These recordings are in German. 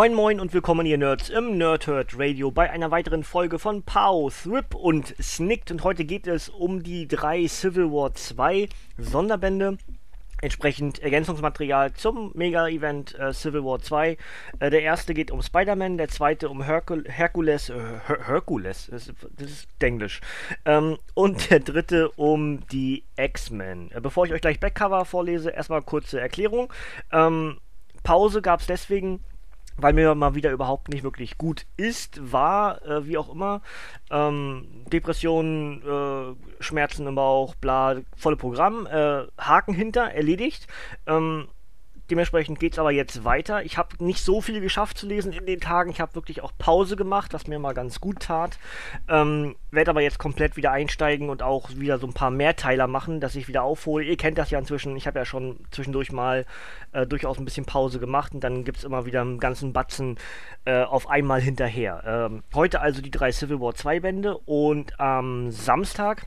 Moin Moin und willkommen ihr Nerds im Nerdhurt Radio bei einer weiteren Folge von Pow, Thrip und Snicked und heute geht es um die drei Civil War 2 Sonderbände. Entsprechend Ergänzungsmaterial zum Mega-Event äh, Civil War 2. Äh, der erste geht um Spider-Man, der zweite um Hercul Hercules, äh, Her Hercules, das das ist Englisch. Ähm, und der dritte um die X-Men. Äh, bevor ich euch gleich Backcover vorlese, erstmal kurze Erklärung. Ähm, Pause gab es deswegen, weil mir mal wieder überhaupt nicht wirklich gut ist, war, äh, wie auch immer, ähm, Depressionen, äh, Schmerzen im Bauch, bla, volle Programm, äh, Haken hinter, erledigt. Ähm, Dementsprechend geht es aber jetzt weiter. Ich habe nicht so viel geschafft zu lesen in den Tagen. Ich habe wirklich auch Pause gemacht, was mir mal ganz gut tat. Ähm, Werde aber jetzt komplett wieder einsteigen und auch wieder so ein paar Mehrteiler machen, dass ich wieder aufhole. Ihr kennt das ja inzwischen. Ich habe ja schon zwischendurch mal äh, durchaus ein bisschen Pause gemacht und dann gibt es immer wieder einen ganzen Batzen äh, auf einmal hinterher. Ähm, heute also die drei Civil War 2 Bände und am Samstag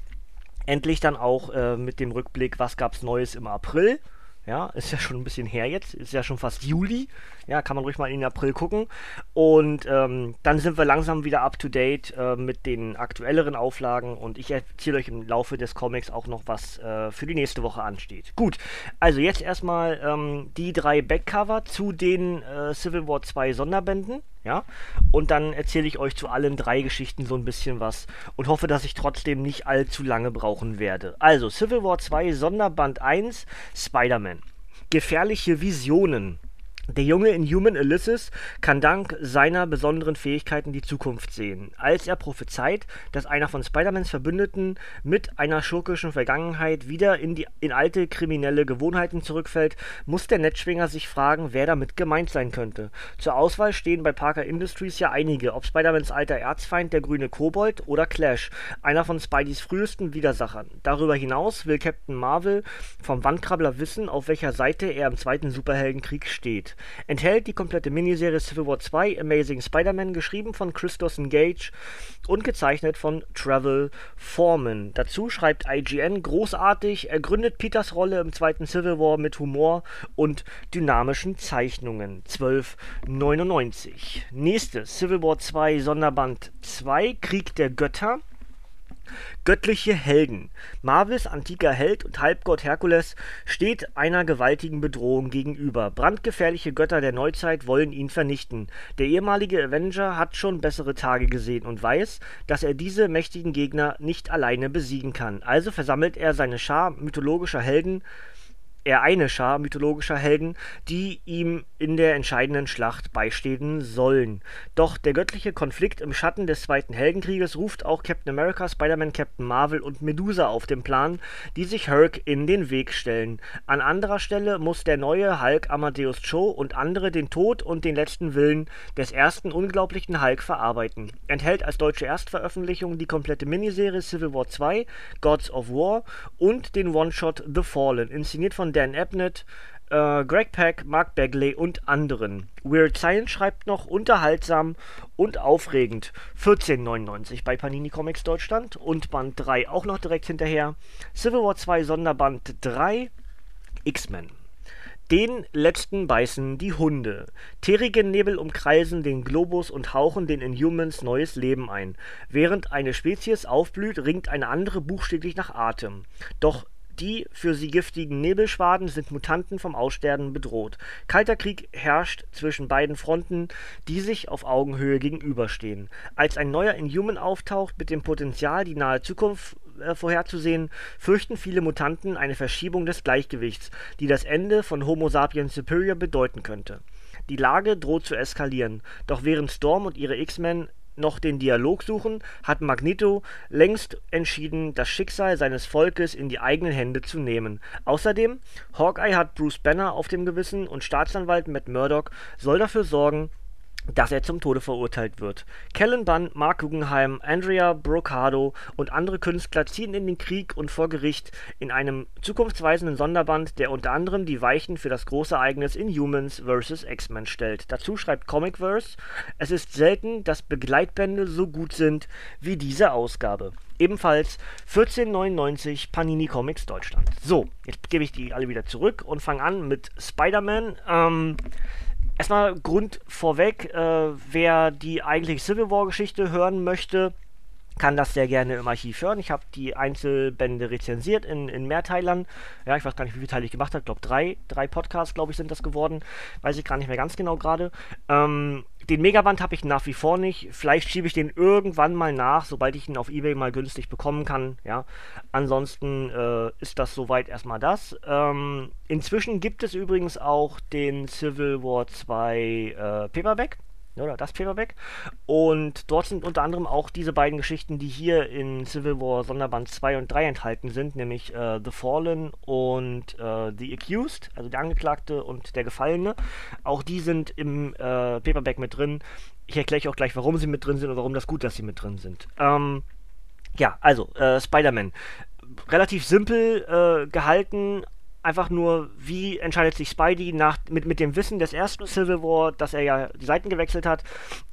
endlich dann auch äh, mit dem Rückblick, was gab es Neues im April. Ja, ist ja schon ein bisschen her jetzt. Ist ja schon fast Juli. Ja, kann man ruhig mal in April gucken. Und ähm, dann sind wir langsam wieder up to date äh, mit den aktuelleren Auflagen. Und ich erzähle euch im Laufe des Comics auch noch, was äh, für die nächste Woche ansteht. Gut, also jetzt erstmal ähm, die drei Backcover zu den äh, Civil War 2 Sonderbänden. Ja, und dann erzähle ich euch zu allen drei Geschichten so ein bisschen was und hoffe, dass ich trotzdem nicht allzu lange brauchen werde. Also, Civil War 2 Sonderband 1 Spider-Man. Gefährliche Visionen. Der junge Inhuman Ulysses kann dank seiner besonderen Fähigkeiten die Zukunft sehen. Als er prophezeit, dass einer von Spider-Mans Verbündeten mit einer schurkischen Vergangenheit wieder in, die, in alte kriminelle Gewohnheiten zurückfällt, muss der Netzschwinger sich fragen, wer damit gemeint sein könnte. Zur Auswahl stehen bei Parker Industries ja einige, ob Spider-Mans alter Erzfeind der grüne Kobold oder Clash, einer von Spideys frühesten Widersachern. Darüber hinaus will Captain Marvel vom Wandkrabbler wissen, auf welcher Seite er im zweiten Superheldenkrieg steht enthält die komplette Miniserie Civil War 2 Amazing Spider-Man, geschrieben von Christos Gage und gezeichnet von Travel Foreman. Dazu schreibt IGN großartig, er gründet Peters Rolle im zweiten Civil War mit Humor und dynamischen Zeichnungen. 1299. Nächstes Civil War 2 Sonderband 2 Krieg der Götter Göttliche Helden. Marvels antiker Held und Halbgott Herkules steht einer gewaltigen Bedrohung gegenüber. Brandgefährliche Götter der Neuzeit wollen ihn vernichten. Der ehemalige Avenger hat schon bessere Tage gesehen und weiß, dass er diese mächtigen Gegner nicht alleine besiegen kann. Also versammelt er seine Schar mythologischer Helden er eine Schar mythologischer Helden, die ihm in der entscheidenden Schlacht beistehen sollen. Doch der göttliche Konflikt im Schatten des Zweiten Heldenkrieges ruft auch Captain America, Spider-Man, Captain Marvel und Medusa auf den Plan, die sich Hulk in den Weg stellen. An anderer Stelle muss der neue Hulk Amadeus Cho und andere den Tod und den letzten Willen des ersten unglaublichen Hulk verarbeiten. Enthält als deutsche Erstveröffentlichung die komplette Miniserie Civil War 2, Gods of War und den One-Shot The Fallen, inszeniert von Dan Abnett, äh, Greg Peck, Mark Bagley und anderen. Weird Science schreibt noch unterhaltsam und aufregend 14,99 bei Panini Comics Deutschland und Band 3 auch noch direkt hinterher. Civil War 2 Sonderband 3 X-Men. Den letzten beißen die Hunde. Terrige Nebel umkreisen den Globus und hauchen den Inhumans neues Leben ein. Während eine Spezies aufblüht, ringt eine andere buchstäblich nach Atem. Doch die für sie giftigen Nebelschwaden sind Mutanten vom Aussterben bedroht. Kalter Krieg herrscht zwischen beiden Fronten, die sich auf Augenhöhe gegenüberstehen. Als ein neuer Inhuman auftaucht mit dem Potenzial, die nahe Zukunft äh, vorherzusehen, fürchten viele Mutanten eine Verschiebung des Gleichgewichts, die das Ende von Homo sapiens superior bedeuten könnte. Die Lage droht zu eskalieren, doch während Storm und ihre X-Men noch den Dialog suchen, hat Magneto längst entschieden, das Schicksal seines Volkes in die eigenen Hände zu nehmen. Außerdem, Hawkeye hat Bruce Banner auf dem Gewissen und Staatsanwalt Matt Murdock soll dafür sorgen, dass er zum Tode verurteilt wird. Kellen Bunn, Mark Guggenheim, Andrea Brocado und andere Künstler ziehen in den Krieg und vor Gericht in einem zukunftsweisenden Sonderband, der unter anderem die Weichen für das große Ereignis Inhumans vs. X-Men stellt. Dazu schreibt Comicverse, es ist selten, dass Begleitbände so gut sind wie diese Ausgabe. Ebenfalls 1499 Panini Comics Deutschland. So, jetzt gebe ich die alle wieder zurück und fange an mit Spider-Man. Ähm, Erstmal Grund vorweg, äh, wer die eigentliche Civil War-Geschichte hören möchte, kann das sehr gerne im Archiv hören. Ich habe die Einzelbände rezensiert in, in Mehrteilern. Ja, ich weiß gar nicht, wie viele Teile ich gemacht habe. Ich glaube, drei, drei Podcasts, glaube ich, sind das geworden. Weiß ich gar nicht mehr ganz genau gerade. Ähm, den Megaband habe ich nach wie vor nicht. Vielleicht schiebe ich den irgendwann mal nach, sobald ich ihn auf Ebay mal günstig bekommen kann. Ja, ansonsten äh, ist das soweit erstmal das. Ähm, inzwischen gibt es übrigens auch den Civil War 2 äh, Paperback oder das Paperback. Und dort sind unter anderem auch diese beiden Geschichten, die hier in Civil War Sonderband 2 und 3 enthalten sind, nämlich äh, The Fallen und äh, The Accused, also der Angeklagte und der Gefallene. Auch die sind im äh, Paperback mit drin. Ich erkläre euch auch gleich, warum sie mit drin sind und warum das gut, dass sie mit drin sind. Ähm, ja, also äh, Spider-Man relativ simpel äh, gehalten, einfach nur, wie entscheidet sich Spidey nach, mit, mit dem Wissen des ersten Civil War, dass er ja die Seiten gewechselt hat.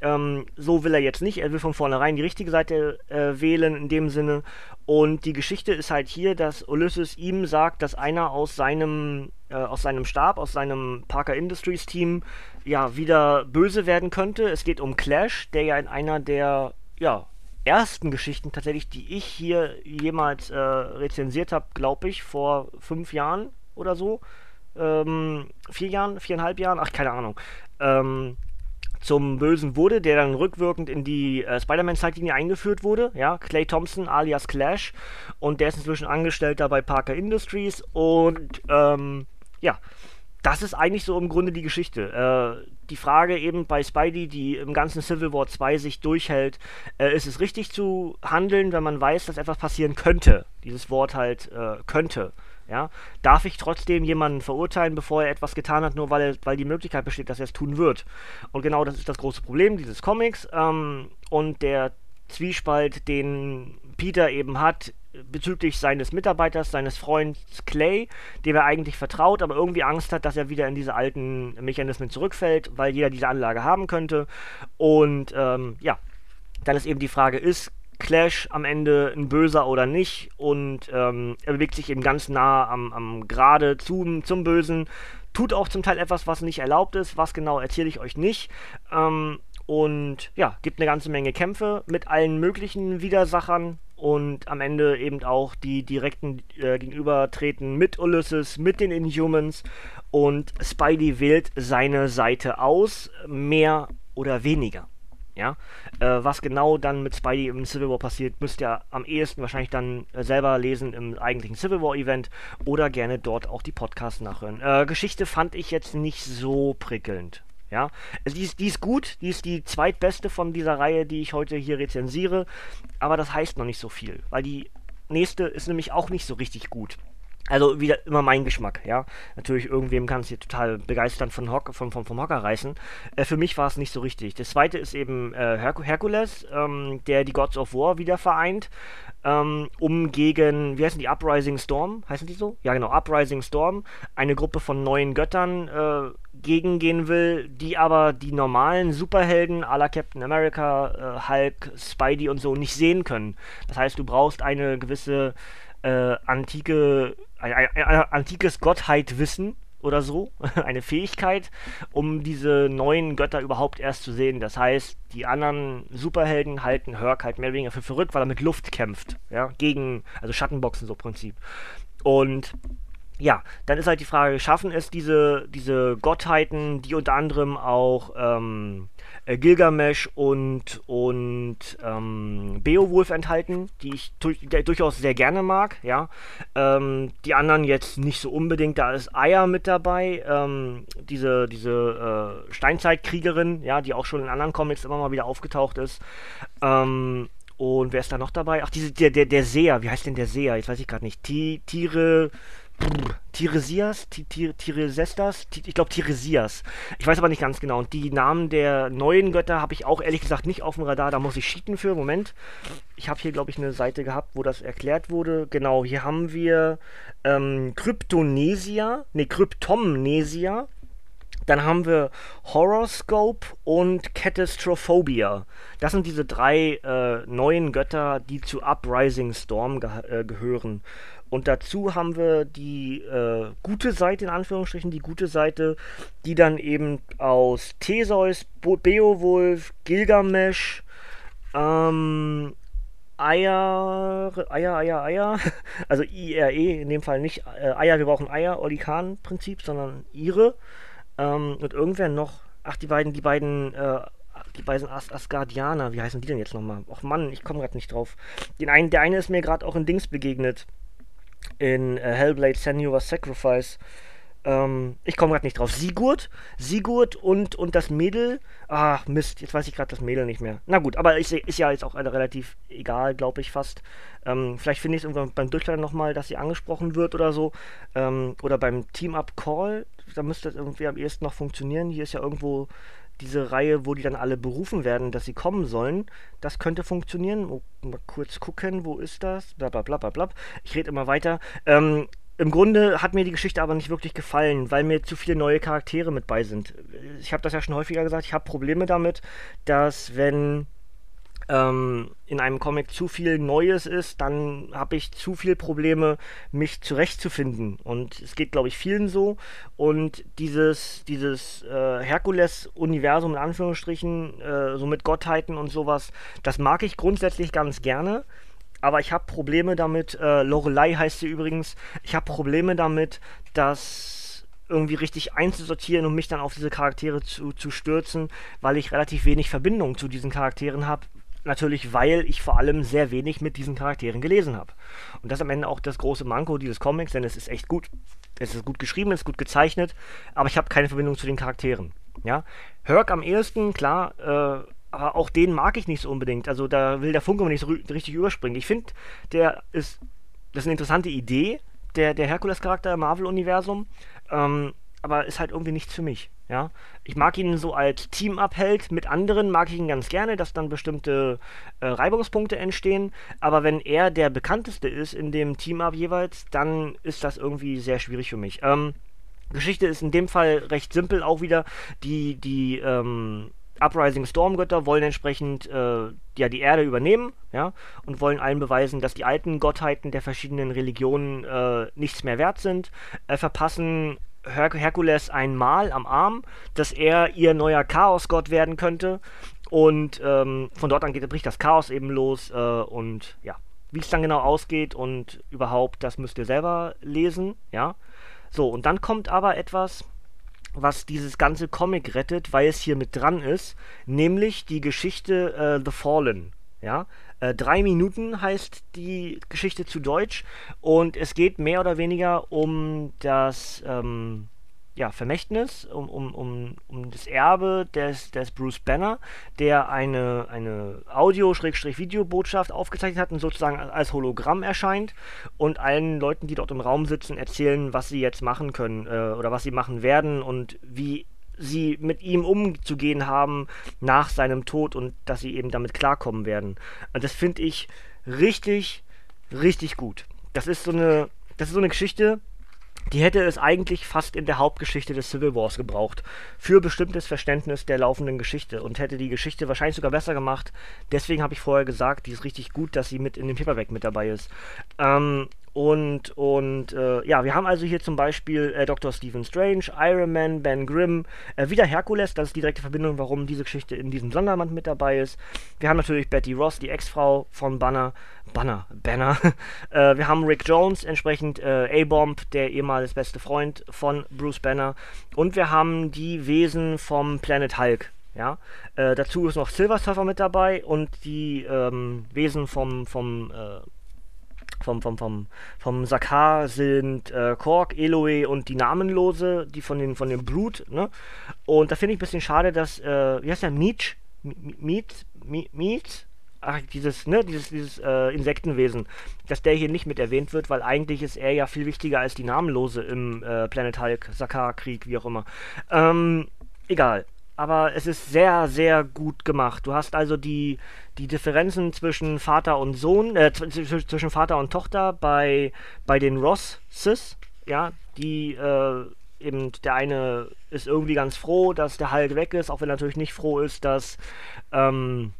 Ähm, so will er jetzt nicht. Er will von vornherein die richtige Seite äh, wählen in dem Sinne. Und die Geschichte ist halt hier, dass Ulysses ihm sagt, dass einer aus seinem, äh, aus seinem Stab, aus seinem Parker Industries Team, ja, wieder böse werden könnte. Es geht um Clash, der ja in einer der, ja, ersten Geschichten tatsächlich, die ich hier jemals äh, rezensiert habe, glaube ich, vor fünf Jahren oder so. Ähm, vier Jahren, viereinhalb Jahren, ach, keine Ahnung. Ähm, zum Bösen wurde, der dann rückwirkend in die äh, Spider-Man-Zeitlinie eingeführt wurde. Ja, Clay Thompson alias Clash. Und der ist inzwischen Angestellter bei Parker Industries. Und ähm, ja, das ist eigentlich so im Grunde die Geschichte. Äh, die Frage eben bei Spidey, die im ganzen Civil War 2 sich durchhält, äh, ist es richtig zu handeln, wenn man weiß, dass etwas passieren könnte? Dieses Wort halt äh, könnte. Ja? Darf ich trotzdem jemanden verurteilen, bevor er etwas getan hat, nur weil, er, weil die Möglichkeit besteht, dass er es tun wird? Und genau das ist das große Problem dieses Comics. Ähm, und der Zwiespalt, den Peter eben hat bezüglich seines Mitarbeiters, seines Freunds Clay, dem er eigentlich vertraut, aber irgendwie Angst hat, dass er wieder in diese alten Mechanismen zurückfällt, weil jeder diese Anlage haben könnte. Und ähm, ja, dann ist eben die Frage, ist Clash am Ende ein Böser oder nicht. Und ähm, er bewegt sich eben ganz nah am, am Gerade zum, zum Bösen. Tut auch zum Teil etwas, was nicht erlaubt ist. Was genau erzähle ich euch nicht. Ähm, und ja, gibt eine ganze Menge Kämpfe mit allen möglichen Widersachern. Und am Ende eben auch die direkten äh, Gegenübertreten mit Ulysses, mit den Inhumans. Und Spidey wählt seine Seite aus, mehr oder weniger. Ja, äh, was genau dann mit Spidey im Civil War passiert, müsst ihr am ehesten wahrscheinlich dann äh, selber lesen im eigentlichen Civil War Event oder gerne dort auch die Podcasts nachhören. Äh, Geschichte fand ich jetzt nicht so prickelnd. Ja, also die ist, die ist gut, die ist die zweitbeste von dieser Reihe, die ich heute hier rezensiere, aber das heißt noch nicht so viel, weil die nächste ist nämlich auch nicht so richtig gut. Also wieder immer mein Geschmack, ja. Natürlich, irgendwem kann es hier total begeistern von Hock, von, von, vom Hocker reißen. Äh, für mich war es nicht so richtig. Das zweite ist eben äh, Her Hercules, ähm, der die Gods of War wieder vereint, ähm, um gegen, wie heißen die, Uprising Storm, heißen die so? Ja genau, Uprising Storm, eine Gruppe von neuen Göttern äh, gegengehen will, die aber die normalen Superhelden à la Captain America, äh, Hulk, Spidey und so nicht sehen können. Das heißt, du brauchst eine gewisse äh, antike ein, ein, ein antikes Gottheitwissen oder so, eine Fähigkeit, um diese neuen Götter überhaupt erst zu sehen. Das heißt, die anderen Superhelden halten Herc halt mehr oder weniger für verrückt, weil er mit Luft kämpft, ja, gegen, also Schattenboxen so im Prinzip. Und ja, dann ist halt die Frage, schaffen es diese, diese Gottheiten, die unter anderem auch ähm, äh, Gilgamesh und, und ähm, Beowulf enthalten, die ich durchaus sehr gerne mag, ja. Ähm, die anderen jetzt nicht so unbedingt, da ist Aya mit dabei, ähm, diese, diese äh, Steinzeitkriegerin, ja, die auch schon in anderen Comics immer mal wieder aufgetaucht ist. Ähm, und wer ist da noch dabei? Ach, diese, der, der, der Seher, wie heißt denn der Seher? Jetzt weiß ich gerade nicht. T Tiere. Tiresias, Tiresestas, ich glaube Tiresias. Ich weiß aber nicht ganz genau. Und die Namen der neuen Götter habe ich auch ehrlich gesagt nicht auf dem Radar. Da muss ich cheaten für. Moment. Ich habe hier, glaube ich, eine Seite gehabt, wo das erklärt wurde. Genau, hier haben wir ähm, Kryptonesia, ne, Kryptomnesia. Dann haben wir Horoscope und Catastrophobia. Das sind diese drei äh, neuen Götter, die zu Uprising Storm ge äh, gehören. Und dazu haben wir die äh, gute Seite, in Anführungsstrichen, die gute Seite, die dann eben aus Theseus, Bo Beowulf, Gilgamesh, ähm, Eier, Eier, Eier, Eier, also IRE in dem Fall nicht äh, Eier, wir brauchen Eier, Olikan-Prinzip, sondern ihre. Ähm, und irgendwer noch, ach, die beiden, die beiden, äh, die beiden As Asgardianer, wie heißen die denn jetzt nochmal? Ach Mann, ich komme gerade nicht drauf. Den einen, der eine ist mir gerade auch in Dings begegnet in äh, Hellblade Senua's Sacrifice. Ähm, ich komme gerade nicht drauf. Sigurd, Sigurd und, und das Mädel. Ah, Mist, jetzt weiß ich gerade das Mädel nicht mehr. Na gut, aber ist, ist ja jetzt auch relativ egal, glaube ich fast. Ähm, vielleicht finde ich es irgendwann beim Durchladen nochmal, dass sie angesprochen wird oder so. Ähm, oder beim Team-Up-Call, da müsste das irgendwie am ehesten noch funktionieren. Hier ist ja irgendwo diese Reihe, wo die dann alle berufen werden, dass sie kommen sollen, das könnte funktionieren. Mal kurz gucken, wo ist das? Blablabla. Bla, bla, bla, ich rede immer weiter. Ähm, Im Grunde hat mir die Geschichte aber nicht wirklich gefallen, weil mir zu viele neue Charaktere mit bei sind. Ich habe das ja schon häufiger gesagt, ich habe Probleme damit, dass wenn ähm, in einem Comic zu viel Neues ist, dann habe ich zu viel Probleme, mich zurechtzufinden. Und es geht, glaube ich, vielen so. Und dieses, dieses äh, Herkules-Universum in Anführungsstrichen, äh, so mit Gottheiten und sowas, das mag ich grundsätzlich ganz gerne. Aber ich habe Probleme damit, äh, Lorelei heißt sie übrigens, ich habe Probleme damit, dass irgendwie richtig einzusortieren und mich dann auf diese Charaktere zu, zu stürzen, weil ich relativ wenig Verbindung zu diesen Charakteren habe, Natürlich, weil ich vor allem sehr wenig mit diesen Charakteren gelesen habe. Und das ist am Ende auch das große Manko dieses Comics, denn es ist echt gut. Es ist gut geschrieben, es ist gut gezeichnet, aber ich habe keine Verbindung zu den Charakteren. Ja? Herc am ehesten, klar, äh, aber auch den mag ich nicht so unbedingt. Also da will der Funke nicht so richtig überspringen. Ich finde, der ist, das ist eine interessante Idee, der, der Herkules-Charakter im Marvel-Universum, ähm, aber ist halt irgendwie nichts für mich. Ja, ich mag ihn so als Team-Up-Held. Mit anderen mag ich ihn ganz gerne, dass dann bestimmte äh, Reibungspunkte entstehen. Aber wenn er der bekannteste ist in dem Team-Up jeweils, dann ist das irgendwie sehr schwierig für mich. Ähm, Geschichte ist in dem Fall recht simpel auch wieder. Die, die, ähm, Uprising Stormgötter wollen entsprechend äh, ja, die Erde übernehmen, ja, und wollen allen beweisen, dass die alten Gottheiten der verschiedenen Religionen äh, nichts mehr wert sind, äh, verpassen Her Herkules ein Mal am Arm, dass er ihr neuer Chaosgott werden könnte. Und ähm, von dort an geht, bricht das Chaos eben los. Äh, und ja, wie es dann genau ausgeht und überhaupt, das müsst ihr selber lesen. Ja. So, und dann kommt aber etwas, was dieses ganze Comic rettet, weil es hier mit dran ist, nämlich die Geschichte äh, The Fallen. Ja, äh, drei Minuten heißt die Geschichte zu Deutsch. Und es geht mehr oder weniger um das ähm, ja, Vermächtnis, um, um, um, um das Erbe des, des Bruce Banner, der eine, eine Audio-Videobotschaft aufgezeichnet hat und sozusagen als Hologramm erscheint und allen Leuten, die dort im Raum sitzen, erzählen, was sie jetzt machen können äh, oder was sie machen werden und wie sie mit ihm umzugehen haben nach seinem Tod und dass sie eben damit klarkommen werden. Und das finde ich richtig, richtig gut. Das ist so eine, das ist so eine Geschichte, die hätte es eigentlich fast in der Hauptgeschichte des Civil Wars gebraucht. Für bestimmtes Verständnis der laufenden Geschichte und hätte die Geschichte wahrscheinlich sogar besser gemacht. Deswegen habe ich vorher gesagt, die ist richtig gut, dass sie mit in dem Paperback mit dabei ist. Ähm, Und, und äh, ja, wir haben also hier zum Beispiel äh, Dr. Stephen Strange, Iron Man, Ben Grimm, äh, wieder Herkules, das ist die direkte Verbindung, warum diese Geschichte in diesem Sonderband mit dabei ist. Wir haben natürlich Betty Ross, die Ex-Frau von Banner, Banner, Banner. Äh, wir haben Rick Jones, entsprechend äh, A-Bomb, der ehemals beste Freund von Bruce Banner. Und wir haben die Wesen vom Planet Hulk. Ja, äh, dazu ist noch Silver Surfer mit dabei und die ähm, Wesen vom, vom vom, vom, vom, vom Sakar sind äh, Kork, Eloe und die Namenlose, die von den, von dem Blut, ne? Und da finde ich ein bisschen schade, dass, äh, wie heißt der, Meech? Meet? Meet? Ach, dieses, ne, dieses, dieses äh, Insektenwesen, dass der hier nicht mit erwähnt wird, weil eigentlich ist er ja viel wichtiger als die Namenlose im äh, Planet Hulk, Sakar-Krieg, wie auch immer. Ähm, egal aber es ist sehr, sehr gut gemacht. Du hast also die, die Differenzen zwischen Vater und Sohn, äh, zwischen Vater und Tochter bei, bei den Rosses, ja, die äh, eben der eine ist irgendwie ganz froh, dass der Hulk weg ist, auch wenn er natürlich nicht froh ist, dass ähm,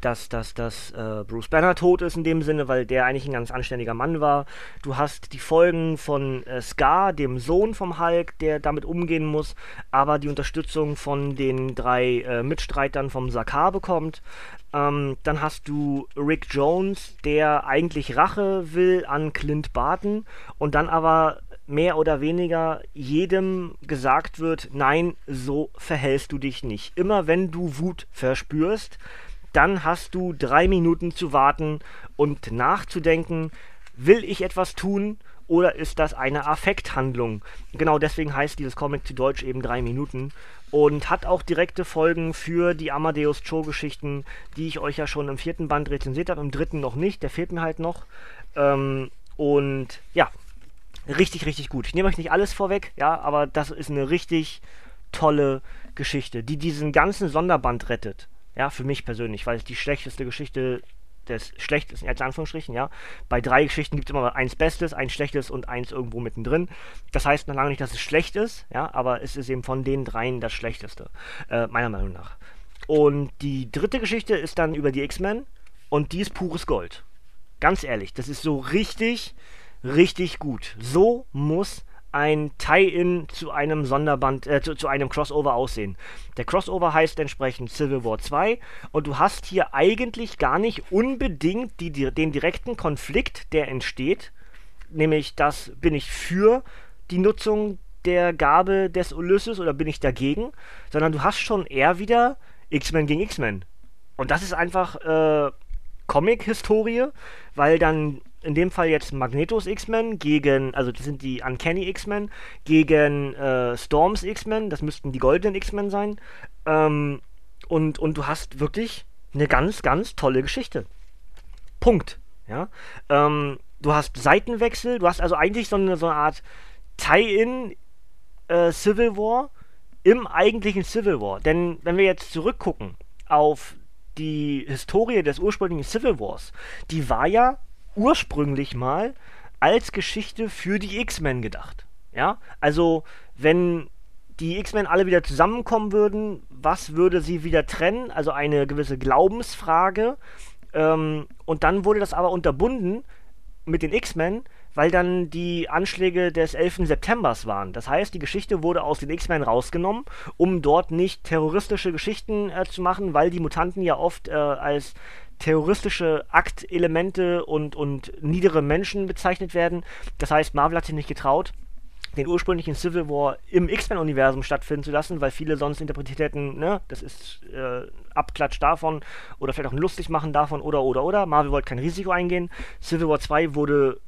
dass, dass, dass äh, Bruce Banner tot ist in dem Sinne, weil der eigentlich ein ganz anständiger Mann war. Du hast die Folgen von äh, Scar, dem Sohn vom Hulk, der damit umgehen muss, aber die Unterstützung von den drei äh, Mitstreitern vom Sakar bekommt. Ähm, dann hast du Rick Jones, der eigentlich Rache will an Clint Barton und dann aber mehr oder weniger jedem gesagt wird, nein, so verhältst du dich nicht. Immer wenn du Wut verspürst, dann hast du drei Minuten zu warten und nachzudenken, will ich etwas tun oder ist das eine Affekthandlung? Genau deswegen heißt dieses Comic zu Deutsch eben drei Minuten und hat auch direkte Folgen für die Amadeus Cho-Geschichten, die ich euch ja schon im vierten Band rezensiert habe, im dritten noch nicht, der fehlt mir halt noch. Ähm, und ja, richtig, richtig gut. Ich nehme euch nicht alles vorweg, ja, aber das ist eine richtig tolle Geschichte, die diesen ganzen Sonderband rettet. Ja, für mich persönlich, weil es die schlechteste Geschichte des Schlechtesten, als Anführungsstrichen, ja. Bei drei Geschichten gibt es immer eins Bestes, eins Schlechtes und eins irgendwo mittendrin. Das heißt noch lange nicht, dass es schlecht ist, ja, aber es ist eben von den dreien das Schlechteste, äh, meiner Meinung nach. Und die dritte Geschichte ist dann über die X-Men und die ist pures Gold. Ganz ehrlich, das ist so richtig, richtig gut. So muss ein Tie-In zu einem Sonderband, äh, zu, zu, einem Crossover aussehen. Der Crossover heißt entsprechend Civil War 2 und du hast hier eigentlich gar nicht unbedingt die, die, den direkten Konflikt, der entsteht, nämlich das bin ich für die Nutzung der Gabe des Ulysses oder bin ich dagegen, sondern du hast schon eher wieder X-Men gegen X-Men. Und das ist einfach äh, Comic-Historie, weil dann in dem Fall jetzt Magnetos X-Men gegen, also das sind die Uncanny X-Men, gegen äh, Storms X-Men, das müssten die goldenen X-Men sein. Ähm, und, und du hast wirklich eine ganz, ganz tolle Geschichte. Punkt. Ja. Ähm, du hast Seitenwechsel, du hast also eigentlich so eine, so eine Art Tie-In äh, Civil War im eigentlichen Civil War. Denn wenn wir jetzt zurückgucken auf die Historie des ursprünglichen Civil Wars, die war ja ursprünglich mal als Geschichte für die X-Men gedacht. Ja, also wenn die X-Men alle wieder zusammenkommen würden, was würde sie wieder trennen? Also eine gewisse Glaubensfrage. Ähm, und dann wurde das aber unterbunden mit den X-Men, weil dann die Anschläge des 11. Septembers waren. Das heißt, die Geschichte wurde aus den X-Men rausgenommen, um dort nicht terroristische Geschichten äh, zu machen, weil die Mutanten ja oft äh, als terroristische Aktelemente und, und niedere Menschen bezeichnet werden. Das heißt, Marvel hat sich nicht getraut, den ursprünglichen Civil War im X-Men-Universum stattfinden zu lassen, weil viele sonst interpretiert hätten, ne, das ist äh, Abklatsch davon oder vielleicht auch lustig machen davon oder oder oder. Marvel wollte kein Risiko eingehen. Civil War 2 wurde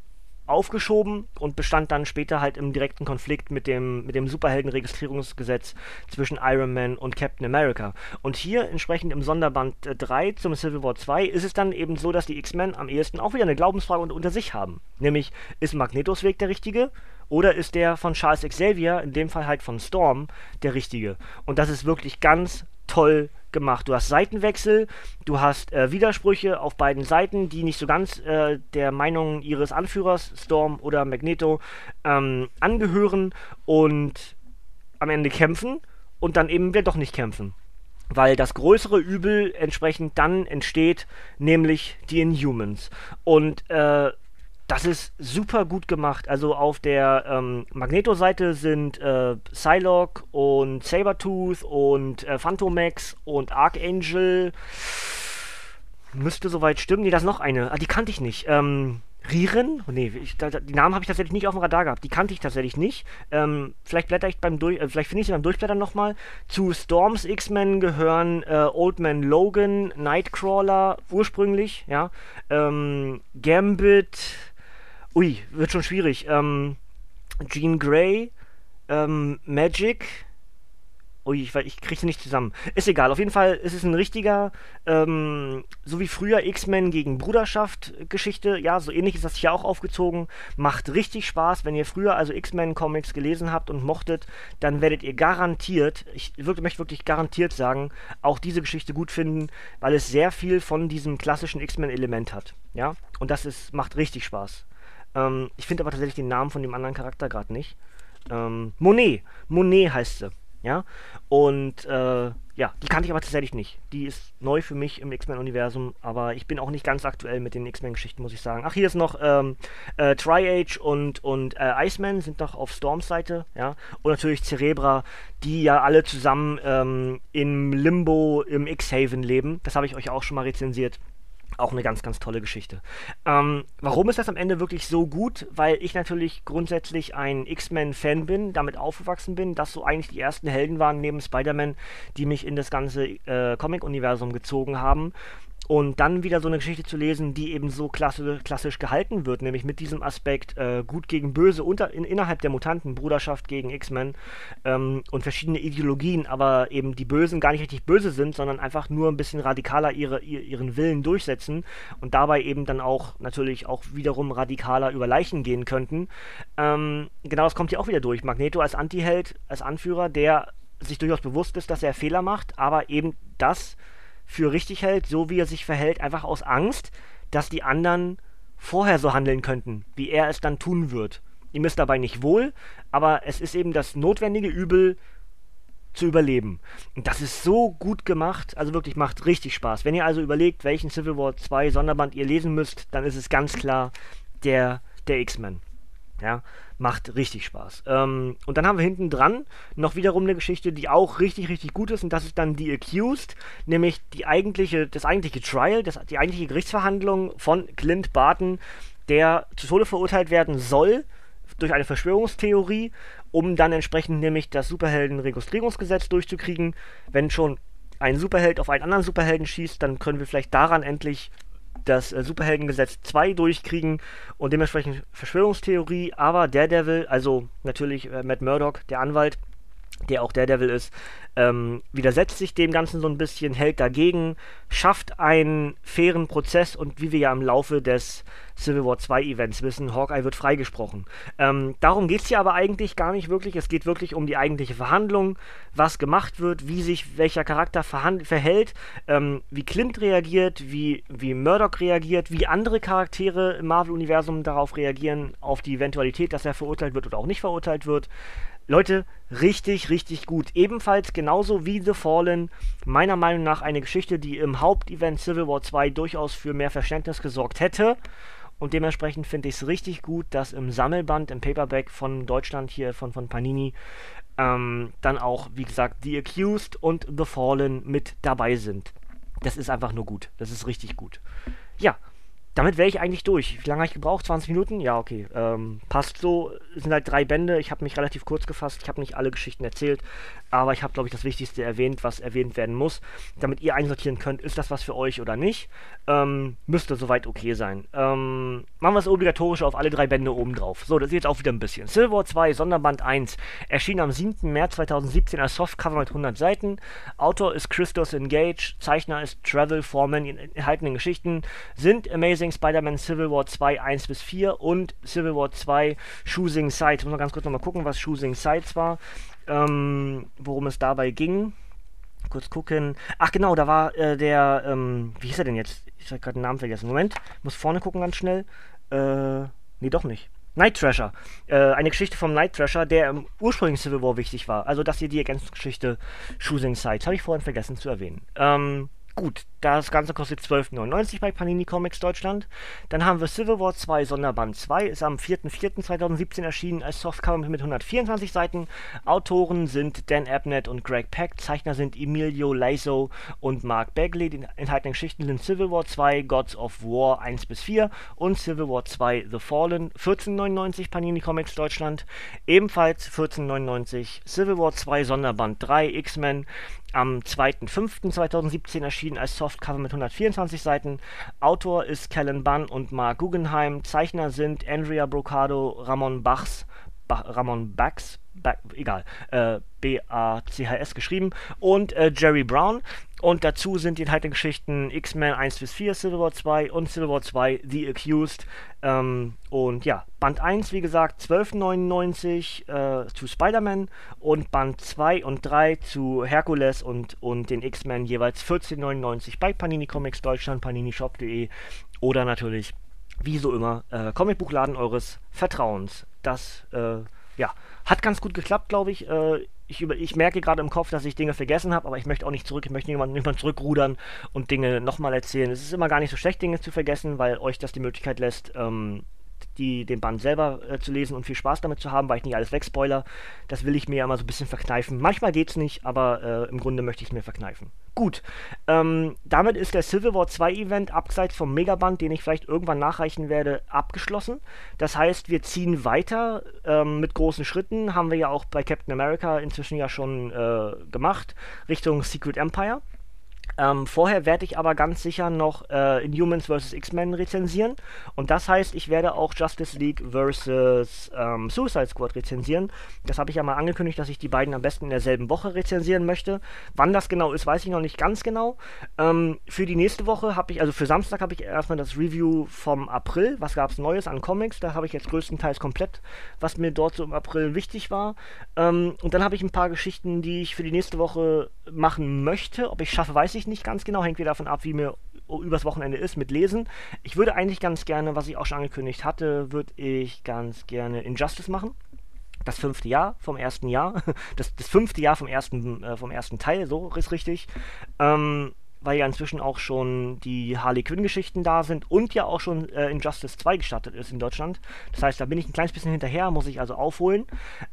aufgeschoben und bestand dann später halt im direkten Konflikt mit dem, mit dem Superheldenregistrierungsgesetz zwischen Iron Man und Captain America. Und hier entsprechend im Sonderband 3 äh, zum Civil War 2 ist es dann eben so, dass die X-Men am ehesten auch wieder eine Glaubensfrage unter, sich haben. Nämlich, ist Magnetos Weg der richtige? Oder ist der von Charles Xavier, in dem Fall halt von Storm, der richtige? Und das ist wirklich ganz toll gemacht. Du hast Seitenwechsel, du hast äh, Widersprüche auf beiden Seiten, die nicht so ganz äh, der Meinung ihres Anführers, Storm oder Magneto, ähm, angehören und am Ende kämpfen und dann eben wieder doch nicht kämpfen. Weil das größere Übel entsprechend dann entsteht, nämlich die Inhumans. Und äh, das ist super gut gemacht. Also auf der ähm, Magneto-Seite sind äh, Psylocke und Sabertooth und äh, Phantomax und Archangel. Müsste soweit stimmen. Nee, da ist noch eine. Ah, die kannte ich nicht. Ähm, Rieren? Oh, nee, ich, da, die Namen habe ich tatsächlich nicht auf dem Radar gehabt. Die kannte ich tatsächlich nicht. Ähm, vielleicht blätter ich beim Durch, äh, vielleicht finde ich sie beim Durchblättern nochmal. Zu Storms X-Men gehören äh, Old Man Logan, Nightcrawler ursprünglich, ja. Ähm, Gambit. Ui, wird schon schwierig. Ähm, Jean Grey, ähm, Magic. Ui, ich, ich kriege sie nicht zusammen. Ist egal, auf jeden Fall ist es ein richtiger, ähm, so wie früher X-Men gegen Bruderschaft Geschichte, ja, so ähnlich ist das hier auch aufgezogen. Macht richtig Spaß. Wenn ihr früher also X-Men Comics gelesen habt und mochtet, dann werdet ihr garantiert, ich wirklich, möchte wirklich garantiert sagen, auch diese Geschichte gut finden, weil es sehr viel von diesem klassischen X-Men-Element hat. Ja, und das ist, macht richtig Spaß. Ähm, ich finde aber tatsächlich den Namen von dem anderen Charakter gerade nicht. Ähm, Monet. Monet heißt sie. Ja, und äh, ja, die kannte ich aber tatsächlich nicht. Die ist neu für mich im X-Men-Universum, aber ich bin auch nicht ganz aktuell mit den X-Men-Geschichten, muss ich sagen. Ach, hier ist noch ähm, äh, Tri-Age und, und äh, Iceman sind noch auf Storms Seite, ja. Und natürlich Cerebra, die ja alle zusammen ähm, im Limbo im X-Haven leben. Das habe ich euch auch schon mal rezensiert. Auch eine ganz, ganz tolle Geschichte. Ähm, warum ist das am Ende wirklich so gut? Weil ich natürlich grundsätzlich ein X-Men-Fan bin, damit aufgewachsen bin, dass so eigentlich die ersten Helden waren neben Spider-Man, die mich in das ganze äh, Comic-Universum gezogen haben. Und dann wieder so eine Geschichte zu lesen, die eben so klasse, klassisch gehalten wird, nämlich mit diesem Aspekt äh, gut gegen böse unter, in, innerhalb der Mutanten, Bruderschaft gegen X-Men ähm, und verschiedene Ideologien, aber eben die Bösen gar nicht richtig böse sind, sondern einfach nur ein bisschen radikaler ihre, ihren Willen durchsetzen und dabei eben dann auch natürlich auch wiederum radikaler über Leichen gehen könnten. Ähm, genau das kommt hier auch wieder durch. Magneto als Antiheld, als Anführer, der sich durchaus bewusst ist, dass er Fehler macht, aber eben das für richtig hält, so wie er sich verhält, einfach aus Angst, dass die anderen vorher so handeln könnten, wie er es dann tun wird. Ihm ist dabei nicht wohl, aber es ist eben das notwendige Übel zu überleben. Und das ist so gut gemacht, also wirklich macht richtig Spaß. Wenn ihr also überlegt, welchen Civil War 2 Sonderband ihr lesen müsst, dann ist es ganz klar der, der X-Men. Ja, macht richtig Spaß. Ähm, und dann haben wir hinten dran noch wiederum eine Geschichte, die auch richtig, richtig gut ist. Und das ist dann die Accused, nämlich die eigentliche, das eigentliche Trial, das, die eigentliche Gerichtsverhandlung von Clint Barton, der zu Tode verurteilt werden soll durch eine Verschwörungstheorie, um dann entsprechend nämlich das Superhelden-Registrierungsgesetz durchzukriegen. Wenn schon ein Superheld auf einen anderen Superhelden schießt, dann können wir vielleicht daran endlich das äh, Superheldengesetz 2 durchkriegen und dementsprechend Verschwörungstheorie, aber Daredevil, also natürlich äh, Matt Murdock, der Anwalt, der auch Daredevil ist, ähm, widersetzt sich dem Ganzen so ein bisschen, hält dagegen, schafft einen fairen Prozess und wie wir ja im Laufe des Civil War 2 Events wissen, Hawkeye wird freigesprochen. Ähm, darum geht es hier aber eigentlich gar nicht wirklich. Es geht wirklich um die eigentliche Verhandlung, was gemacht wird, wie sich welcher Charakter verhält, ähm, wie Clint reagiert, wie, wie Murdoch reagiert, wie andere Charaktere im Marvel-Universum darauf reagieren, auf die Eventualität, dass er verurteilt wird oder auch nicht verurteilt wird. Leute, richtig, richtig gut. Ebenfalls genauso wie The Fallen, meiner Meinung nach eine Geschichte, die im Hauptevent Civil War 2 durchaus für mehr Verständnis gesorgt hätte. Und dementsprechend finde ich es richtig gut, dass im Sammelband, im Paperback von Deutschland hier, von, von Panini, ähm, dann auch, wie gesagt, The Accused und The Fallen mit dabei sind. Das ist einfach nur gut. Das ist richtig gut. Ja, damit wäre ich eigentlich durch. Wie lange habe ich gebraucht? 20 Minuten? Ja, okay. Ähm, passt so. Es sind halt drei Bände. Ich habe mich relativ kurz gefasst. Ich habe nicht alle Geschichten erzählt. Aber ich habe, glaube ich, das Wichtigste erwähnt, was erwähnt werden muss. Damit ihr einsortieren könnt, ist das was für euch oder nicht. Ähm, müsste soweit okay sein. Ähm, machen wir es obligatorisch auf alle drei Bände oben drauf. So, das ist jetzt auch wieder ein bisschen. Silver 2, Sonderband 1. Erschien am 7. März 2017 als Softcover mit 100 Seiten. Autor ist Christos Engage. Zeichner ist Travel Foreman. Die enthaltenen Geschichten sind Amazing Spider-Man Civil War 2 1 bis 4 und Civil War 2 Choosing Sides. Muss noch ganz kurz nochmal gucken, was Choosing Sides war, ähm, worum es dabei ging. Kurz gucken. Ach genau, da war äh, der, ähm, wie hieß er denn jetzt? Ich habe gerade den Namen vergessen. Moment, muss vorne gucken ganz schnell. Äh, nee, doch nicht. Night Thrasher. Äh, eine Geschichte vom Night Thrasher, der im ursprünglichen Civil War wichtig war. Also das hier die Ergänzungsgeschichte Choosing Sides. Habe ich vorhin vergessen zu erwähnen. Ähm, Gut, das Ganze kostet 12,99 bei Panini Comics Deutschland. Dann haben wir Civil War 2 Sonderband 2, ist am 4.4.2017 erschienen als Softcover mit 124 Seiten. Autoren sind Dan Abnett und Greg Peck, Zeichner sind Emilio Lazo und Mark Bagley. Die enthaltenen Geschichten sind Civil War 2 Gods of War 1 bis 4 und Civil War 2 The Fallen, 14,99 Panini Comics Deutschland. Ebenfalls 14,99 Civil War 2 Sonderband 3 X-Men, am 2.5.2017 erschienen als Softcover mit 124 Seiten. Autor ist Kellen Bunn und Mark Guggenheim. Zeichner sind Andrea Brocado, Ramon Bachs, ba Ramon Bax, ba egal, äh, B-A-C-H-S geschrieben und äh, Jerry Brown. Und dazu sind die enthaltenen Geschichten X-Men 1 bis 4, Civil War 2 und Civil War 2 The Accused. Ähm, und ja, Band 1, wie gesagt, 12,99 äh, zu Spider-Man und Band 2 und 3 zu Hercules und, und den X-Men jeweils 14,99 bei Panini Comics Deutschland, paninishop.de oder natürlich, wie so immer, äh, Comicbuchladen eures Vertrauens. Das, äh, ja, hat ganz gut geklappt, glaube ich. Äh, ich, über, ich merke gerade im Kopf, dass ich Dinge vergessen habe, aber ich möchte auch nicht zurück, ich möchte niemanden, niemanden zurückrudern und Dinge nochmal erzählen. Es ist immer gar nicht so schlecht, Dinge zu vergessen, weil euch das die Möglichkeit lässt, ähm, die, den Band selber äh, zu lesen und viel Spaß damit zu haben, weil ich nicht alles wegspoiler. Das will ich mir ja immer so ein bisschen verkneifen. Manchmal geht's nicht, aber äh, im Grunde möchte ich es mir verkneifen. Gut, ähm, damit ist der Civil War 2 Event abseits vom Megaband, den ich vielleicht irgendwann nachreichen werde, abgeschlossen. Das heißt, wir ziehen weiter ähm, mit großen Schritten, haben wir ja auch bei Captain America inzwischen ja schon äh, gemacht, Richtung Secret Empire. Ähm, vorher werde ich aber ganz sicher noch äh, Inhumans vs. X-Men rezensieren. Und das heißt, ich werde auch Justice League vs. Ähm, Suicide Squad rezensieren. Das habe ich ja mal angekündigt, dass ich die beiden am besten in derselben Woche rezensieren möchte. Wann das genau ist, weiß ich noch nicht ganz genau. Ähm, für die nächste Woche habe ich, also für Samstag habe ich erstmal das Review vom April. Was gab es Neues an Comics? Da habe ich jetzt größtenteils komplett, was mir dort so im April wichtig war. Ähm, und dann habe ich ein paar Geschichten, die ich für die nächste Woche machen möchte. Ob ich schaffe, weiß ich ich nicht ganz genau, hängt wieder davon ab, wie mir übers Wochenende ist mit Lesen. Ich würde eigentlich ganz gerne, was ich auch schon angekündigt hatte, würde ich ganz gerne Injustice machen. Das fünfte Jahr vom ersten Jahr. Das, das fünfte Jahr vom ersten, äh, vom ersten Teil, so ist richtig. Ähm, weil ja inzwischen auch schon die Harley Quinn-Geschichten da sind und ja auch schon äh, Injustice 2 gestartet ist in Deutschland. Das heißt, da bin ich ein kleines bisschen hinterher, muss ich also aufholen.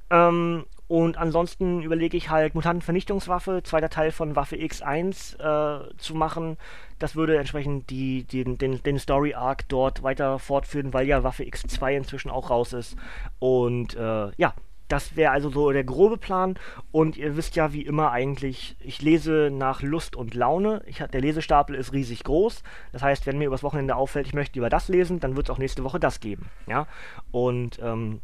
Ähm, und ansonsten überlege ich halt Mutantenvernichtungswaffe, zweiter Teil von Waffe X1 äh, zu machen. Das würde entsprechend die, die, den, den Story Arc dort weiter fortführen, weil ja Waffe X2 inzwischen auch raus ist. Und äh, ja, das wäre also so der grobe Plan. Und ihr wisst ja, wie immer eigentlich, ich lese nach Lust und Laune. Ich, der Lesestapel ist riesig groß. Das heißt, wenn mir übers Wochenende auffällt, ich möchte lieber das lesen, dann wird es auch nächste Woche das geben. Ja? Und ähm,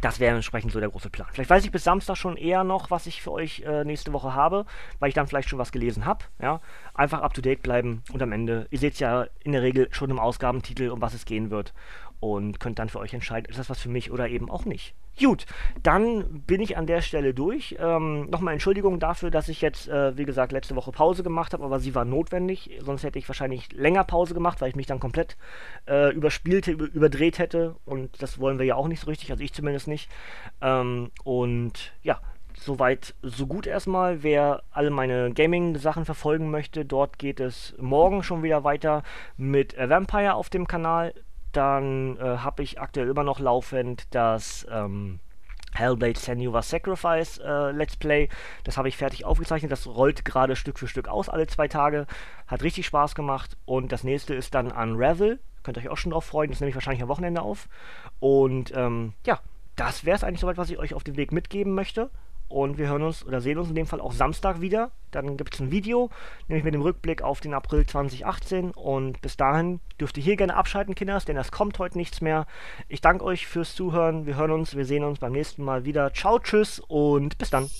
das wäre entsprechend so der große Plan. Vielleicht weiß ich bis Samstag schon eher noch, was ich für euch äh, nächste Woche habe, weil ich dann vielleicht schon was gelesen habe. Ja? Einfach up to date bleiben und am Ende, ihr seht es ja in der Regel schon im Ausgabentitel, um was es gehen wird und könnt dann für euch entscheiden, ist das was für mich oder eben auch nicht. Gut, dann bin ich an der Stelle durch. Ähm, Nochmal Entschuldigung dafür, dass ich jetzt, äh, wie gesagt, letzte Woche Pause gemacht habe, aber sie war notwendig. Sonst hätte ich wahrscheinlich länger Pause gemacht, weil ich mich dann komplett äh, überspielt, über, überdreht hätte. Und das wollen wir ja auch nicht so richtig, also ich zumindest nicht. Ähm, und ja, soweit so gut erstmal. Wer alle meine Gaming-Sachen verfolgen möchte, dort geht es morgen schon wieder weiter mit Vampire auf dem Kanal. Dann äh, habe ich aktuell immer noch laufend das ähm, Hellblade Senua Sacrifice äh, Let's Play. Das habe ich fertig aufgezeichnet. Das rollt gerade Stück für Stück aus, alle zwei Tage. Hat richtig Spaß gemacht. Und das nächste ist dann Unravel. Könnt ihr euch auch schon drauf freuen. Das nehme ich wahrscheinlich am Wochenende auf. Und ähm, ja, das wäre es eigentlich soweit, was ich euch auf den Weg mitgeben möchte. Und wir hören uns oder sehen uns in dem Fall auch Samstag wieder. Dann gibt es ein Video, nämlich mit dem Rückblick auf den April 2018. Und bis dahin dürft ihr hier gerne abschalten, Kinders, denn es kommt heute nichts mehr. Ich danke euch fürs Zuhören. Wir hören uns, wir sehen uns beim nächsten Mal wieder. Ciao, tschüss und bis dann.